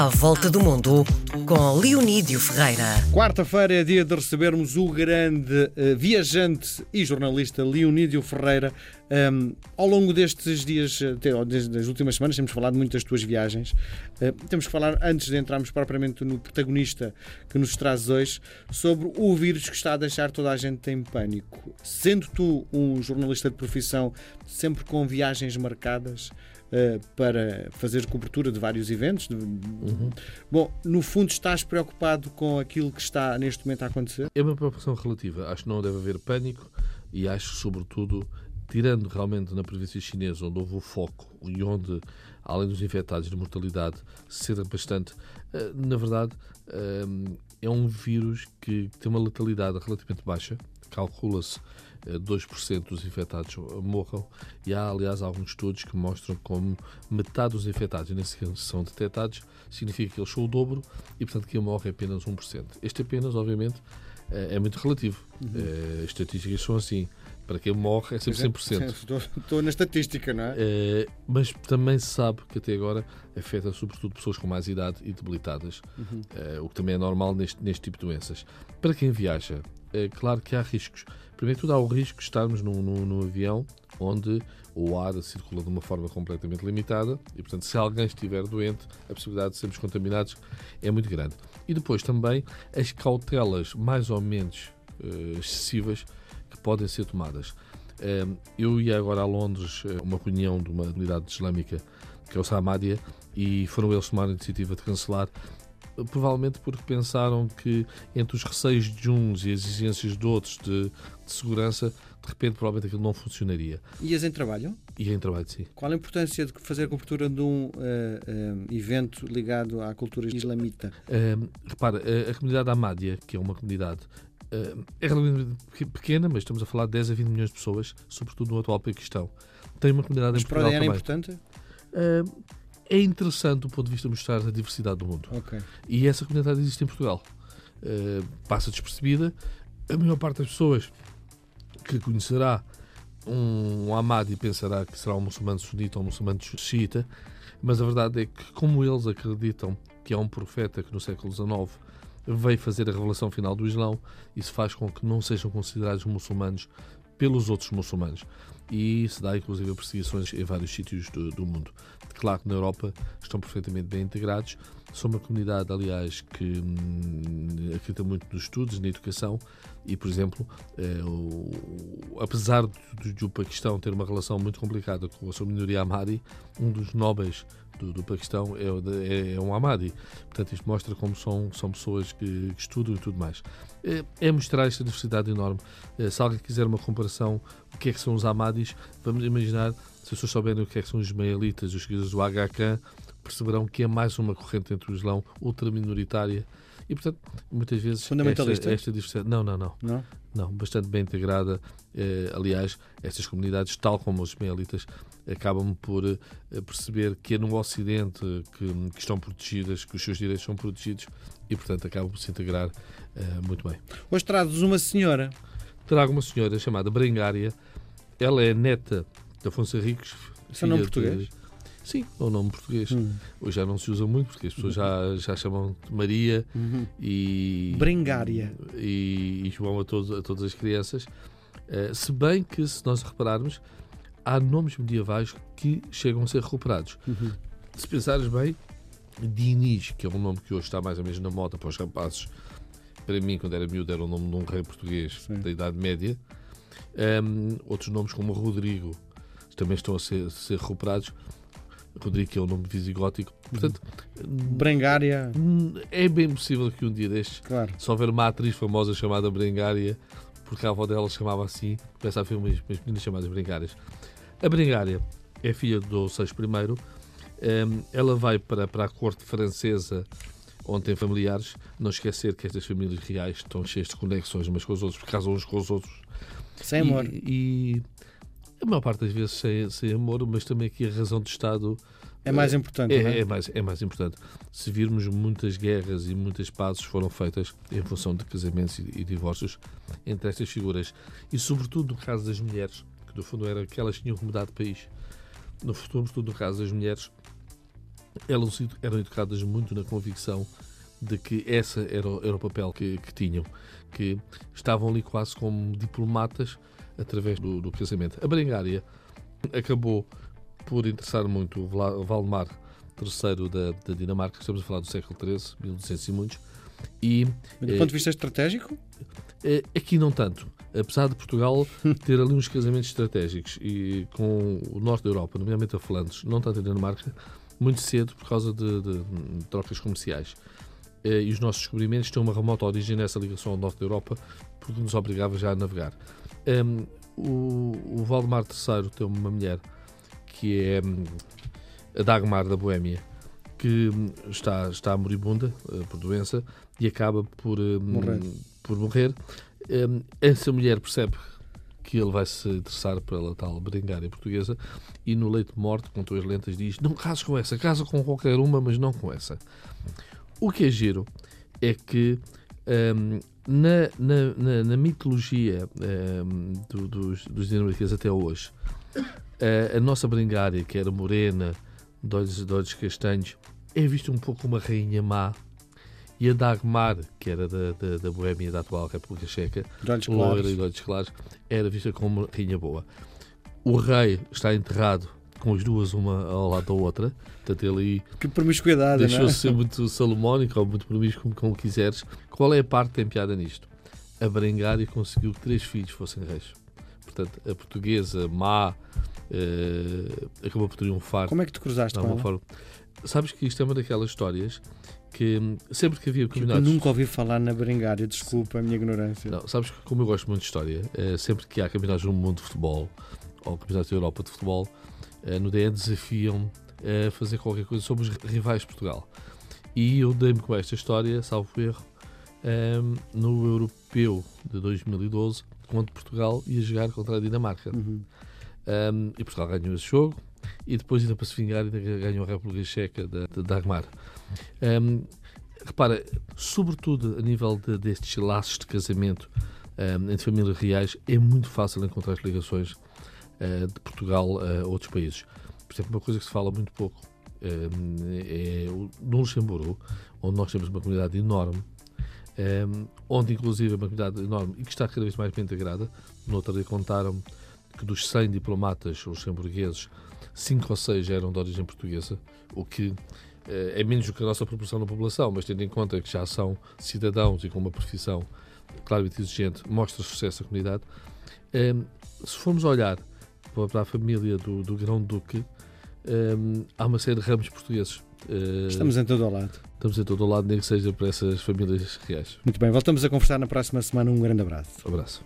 À Volta do Mundo, com Leonídio Ferreira. Quarta-feira é dia de recebermos o grande uh, viajante e jornalista Leonídio Ferreira. Um, ao longo destes dias, até, desde as últimas semanas, temos falado muito das tuas viagens. Uh, temos que falar, antes de entrarmos propriamente no protagonista que nos traz hoje, sobre o vírus que está a deixar toda a gente em pânico. Sendo tu um jornalista de profissão, sempre com viagens marcadas, Uh, para fazer cobertura de vários eventos. Uhum. Bom, no fundo, estás preocupado com aquilo que está neste momento a acontecer? É uma preocupação relativa. Acho que não deve haver pânico e acho, sobretudo, tirando realmente na província chinesa, onde houve o foco e onde, além dos infectados de mortalidade, ceda bastante, uh, na verdade, uh, é um vírus que tem uma letalidade relativamente baixa. Calcula-se 2% dos infectados morram e há, aliás, alguns estudos que mostram como metade dos infectados sequer são detectados, significa que eles são o dobro e, portanto, que morre apenas 1%. Este apenas, obviamente, é muito relativo. Uhum. As estatísticas são assim. Para quem morre é sempre 100%. Estou, estou na estatística, não é? é? Mas também se sabe que até agora afeta sobretudo pessoas com mais idade e debilitadas, uhum. é, o que também é normal neste, neste tipo de doenças. Para quem viaja, é claro que há riscos. Primeiro tudo, há o risco de estarmos num, num, num avião onde o ar circula de uma forma completamente limitada e, portanto, se alguém estiver doente, a possibilidade de sermos contaminados é muito grande. E depois também as cautelas mais ou menos uh, excessivas que podem ser tomadas. Uh, eu ia agora a Londres a uma reunião de uma unidade islâmica que é o Samadia e foram eles tomar a iniciativa de cancelar provavelmente porque pensaram que entre os receios de uns e as exigências de outros de, de segurança, de repente provavelmente aquilo não funcionaria. Ias em trabalho? Ia em trabalho, sim. Qual a importância de fazer a cobertura de um uh, uh, evento ligado à cultura islamita? Uh, repara, a, a comunidade Ahmadiyya, que é uma comunidade é relativamente pequena, mas estamos a falar de 10 a 20 milhões de pessoas, sobretudo no atual Paquistão. Tem uma comunidade mas em Portugal para também. é importante? É interessante do ponto de vista de mostrar a diversidade do mundo. Okay. E essa comunidade existe em Portugal. Uh, passa despercebida. A maior parte das pessoas que conhecerá um, Ahmadi pensará que será um muçulmano sunita ou um muçulmano xiita, mas a verdade é que, como eles acreditam que é um profeta que no século XIX veio fazer a revelação final do Islão, isso faz com que não sejam considerados muçulmanos pelos outros muçulmanos. E se dá, inclusive, perseguições em vários sítios do, do mundo. Claro que na Europa estão perfeitamente bem integrados. São uma comunidade, aliás, que hum, acredita muito nos estudos, na educação e, por exemplo, é, o, apesar de, de, o Paquistão ter uma relação muito complicada com a sua minoria Ahmadi, um dos nobres do, do Paquistão é, é, é, um Ahmadi. Portanto, isto mostra como são, são pessoas que, que estudam e tudo mais. É, é, mostrar esta diversidade enorme. É, se alguém quiser uma comparação, o que é que são os Ahmadis, vamos imaginar, se as pessoas souberem o que é que são os Ismaelitas, os seguidores do HK, perceberão que é mais uma corrente entre o Islão ultraminoritária e, portanto, muitas vezes Fundamentalista? Esta, esta diversidade... Não, não, não. Não? Não, bastante bem integrada. Eh, aliás, estas comunidades, tal como os ismaelitas, acabam por eh, perceber que é no Ocidente que, que, estão protegidas, que os seus direitos são protegidos e, portanto, acabam por se integrar eh, muito bem. Hoje trazes uma senhora. Trago uma senhora chamada Brengária. Ela é neta de Afonso Henriques. Seu nome português? De, Sim, é o nome português. Hum. Hoje já não se usa muito, porque as pessoas já, já chamam de Maria uhum. e. Bringária. E, e João a, todos, a todas as crianças. Uh, se bem que, se nós repararmos, há nomes medievais que chegam a ser recuperados. Uhum. Se pensares bem, Dinis, que é um nome que hoje está mais ou menos na moda para os rapazes, para mim, quando era miúdo, era o nome de um rei português Sim. da Idade Média. Um, outros nomes, como Rodrigo, também estão a ser, a ser recuperados. Rodrigo, que é o nome visigótico. Portanto, Brengária. É bem possível que um dia destes, claro. se houver uma atriz famosa chamada Brengária, porque a avó dela se chamava assim, começa a haver umas, umas meninas chamadas Brengárias. A Brengária é filha do VI I. Um, ela vai para, para a corte francesa onde tem familiares. Não esquecer que estas famílias reais estão cheias de conexões umas com os outros, por casam uns com os outros. Sem amor. E, e a maior parte das vezes sem, sem amor, mas também aqui a razão de Estado é mais importante, é, é? é, mais, é mais importante. Se virmos muitas guerras e muitas pazes foram feitas em função de casamentos e, e divórcios entre estas figuras. E sobretudo no caso das mulheres, que no fundo era que elas tinham que mudar de país. No futuro, sobretudo no caso das mulheres, elas eram educadas muito na convicção de que esse era, era o papel que, que, tinham, que estavam ali quase como diplomatas através do, do casamento. A Berengária acabou por interessar muito o Valdemar III da, da, Dinamarca, estamos a falar do século XIII, 1200 e muitos. E, do ponto de vista estratégico? Aqui não tanto. Apesar de Portugal ter ali uns casamentos estratégicos e com o norte da Europa, nomeadamente a Flandres, não tanto a Dinamarca, muito cedo por causa de, de, de trocas comerciais. Eh, e os nossos descobrimentos têm uma remota origem nessa ligação ao norte da Europa, porque nos obrigava já a navegar. Um, o, o Valdemar III tem uma mulher que é hum, a Dagmar da Boémia, que hum, está, está moribunda uh, por doença e acaba por um, morrer. Por morrer. Um, essa mulher percebe que ele vai se interessar pela tal berengária portuguesa e no leito de morte, com tuas lentas, diz: Não cases com essa, casa com qualquer uma, mas não com essa. O que é giro é que um, na, na, na, na, mitologia um, do, dos, dos dinamarqueses até hoje, a, a nossa berengária, que era morena, de olhos, de olhos castanhos, é vista um pouco uma rainha má. E a Dagmar, que era da, da, da Boémia, da atual República Checa, de olhos loira e de olhos claros, era vista como rainha boa. O rei está enterrado com as duas uma ao lado da outra. Portanto, ele que promiscuidade, deixou-se é? ser muito salomónico ou muito promíscuo, como quiseres. Qual é a parte que tem piada nisto? A Berengária conseguiu que três filhos fossem reis. Portanto, a portuguesa má uh, acabou por triunfar. Como é que te cruzaste com ela? Forma. Sabes que isto é uma daquelas histórias que hum, sempre que havia comunidades... Eu nunca ouvi falar na Berengária, desculpa a minha ignorância. Não, sabes que como eu gosto muito de história, uh, sempre que há campeonatos no mundo de futebol ou campeonatos da Europa de futebol, uh, no DE desafiam a fazer qualquer coisa sobre os rivais de Portugal. E eu dei-me com esta história, salvo erro, um, no Europeu de 2012, quando Portugal ia jogar contra a Dinamarca. Uhum. Um, e Portugal ganhou esse jogo e depois, ainda para se vingar, ainda ganhou a República Checa da de, Dagmar. Um, repara, sobretudo a nível de, destes laços de casamento um, entre famílias reais, é muito fácil encontrar as ligações de Portugal a outros países. Por exemplo, uma coisa que se fala muito pouco é no Luxemburgo, onde nós temos uma comunidade enorme ehm, onde inclusive é uma comunidade enorme e que está cada vez mais bem integrada. No outro dia contaram que dos 100 diplomatas luxemburgueses, 5 ou 6 eram de origem portuguesa, o que é menos do que a nossa proporção na população, mas tendo em conta que já são cidadãos e com uma profissão claramente exigente, mostra sucesso à comunidade. Se formos olhar para a família do, do Grão-Duque, um, ehm, há uma série de ramos portugueses. Uh, Estamos em todo o lado. Estamos em todo o lado, nem que seja para essas famílias reais. Muito bem, voltamos a conversar na próxima semana. Um grande abraço. Um abraço.